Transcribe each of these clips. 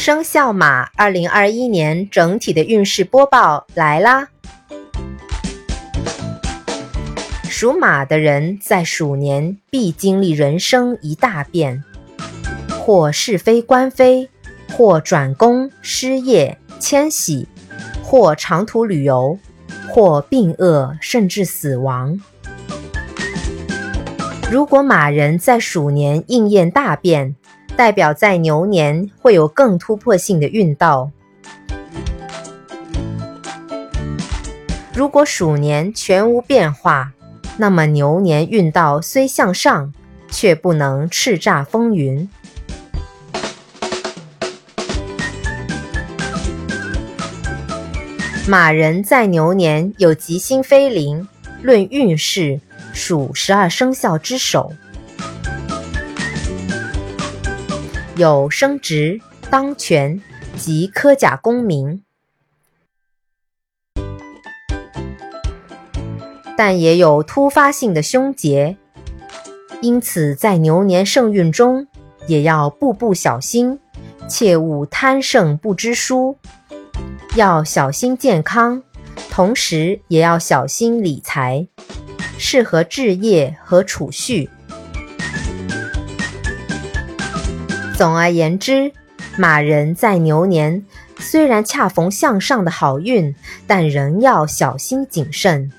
生肖马二零二一年整体的运势播报来啦！属马的人在鼠年必经历人生一大变，或是非官非，或转工失业迁徙，或长途旅游，或病厄甚至死亡。如果马人在鼠年应验大变，代表在牛年会有更突破性的运道。如果鼠年全无变化，那么牛年运道虽向上，却不能叱咤风云。马人在牛年有吉星飞临，论运势属十二生肖之首。有升职、当权及科甲功名，但也有突发性的凶劫，因此在牛年盛运中也要步步小心，切勿贪胜不知输，要小心健康，同时也要小心理财，适合置业和储蓄。总而言之，马人在牛年虽然恰逢向上的好运，但仍要小心谨慎。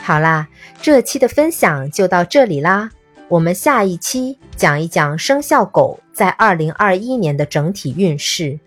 好啦，这期的分享就到这里啦，我们下一期讲一讲生肖狗在二零二一年的整体运势。